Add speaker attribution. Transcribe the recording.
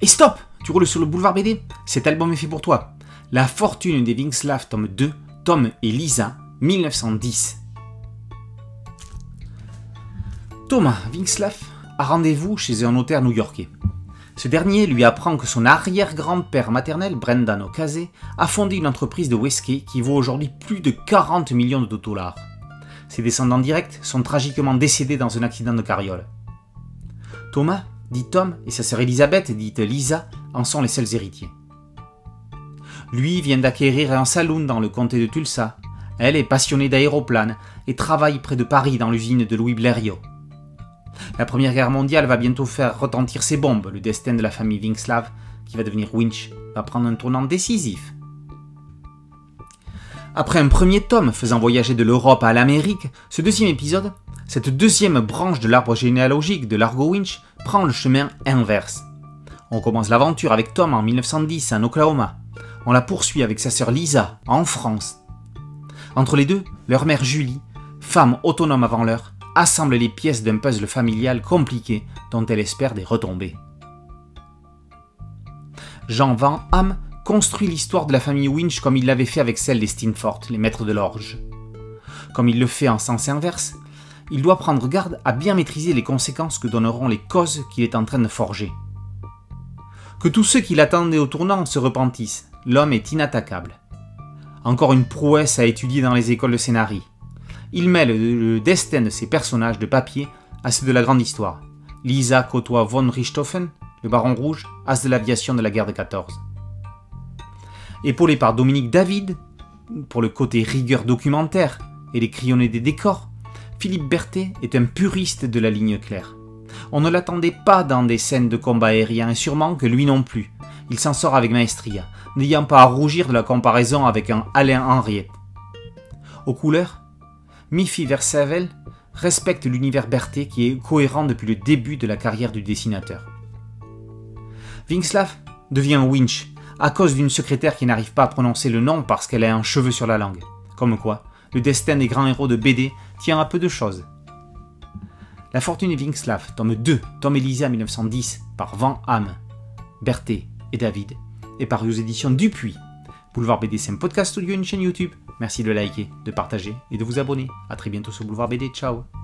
Speaker 1: Et stop Tu roules sur le boulevard BD Cet album est fait pour toi. La fortune des Wingslav, tome 2, Tom et Lisa, 1910. Thomas Wingslav a rendez-vous chez un notaire new-yorkais. Ce dernier lui apprend que son arrière-grand-père maternel, Brendan Ocasey, a fondé une entreprise de whisky qui vaut aujourd'hui plus de 40 millions de dollars. Ses descendants directs sont tragiquement décédés dans un accident de carriole. Thomas, dit Tom, et sa sœur Elisabeth, dite Lisa, en sont les seuls héritiers. Lui vient d'acquérir un saloon dans le comté de Tulsa. Elle est passionnée d'aéroplanes et travaille près de Paris dans l'usine de Louis Blériot. La Première Guerre mondiale va bientôt faire retentir ses bombes. Le destin de la famille Wingslav, qui va devenir Winch, va prendre un tournant décisif. Après un premier tome faisant voyager de l'Europe à l'Amérique, ce deuxième épisode, cette deuxième branche de l'arbre généalogique de l'Argo Winch, prend le chemin inverse. On commence l'aventure avec Tom en 1910 en Oklahoma. On la poursuit avec sa sœur Lisa en France. Entre les deux, leur mère Julie, femme autonome avant l'heure, assemble les pièces d'un puzzle familial compliqué dont elle espère des retombées. Jean Van Ham construit l'histoire de la famille Winch comme il l'avait fait avec celle des Steenfort, les maîtres de l'orge. Comme il le fait en sens inverse, il doit prendre garde à bien maîtriser les conséquences que donneront les causes qu'il est en train de forger. Que tous ceux qui l'attendaient au tournant se repentissent, l'homme est inattaquable. Encore une prouesse à étudier dans les écoles de scénarii. Il mêle le destin de ses personnages de papier à ceux de la grande histoire. Lisa côtoie von Richthofen, le baron rouge, as de l'aviation de la guerre de 14. Épaulé par Dominique David, pour le côté rigueur documentaire et les crayonnés des décors, Philippe Berthet est un puriste de la ligne claire. On ne l'attendait pas dans des scènes de combat aérien et sûrement que lui non plus. Il s'en sort avec maestria, n'ayant pas à rougir de la comparaison avec un Alain Henriette. Aux couleurs, Miffy Versavel respecte l'univers Berthet qui est cohérent depuis le début de la carrière du dessinateur. Wingslav devient Winch à cause d'une secrétaire qui n'arrive pas à prononcer le nom parce qu'elle a un cheveu sur la langue. Comme quoi, le destin des grands héros de BD tient à peu de choses. La fortune de Wingslav, tome 2, tome Elysia 1910, par Van Ham, Berthet et David, est paru aux éditions Dupuis. Boulevard BD, c'est un podcast audio et une chaîne YouTube. Merci de liker, de partager et de vous abonner. A très bientôt sur Boulevard BD. Ciao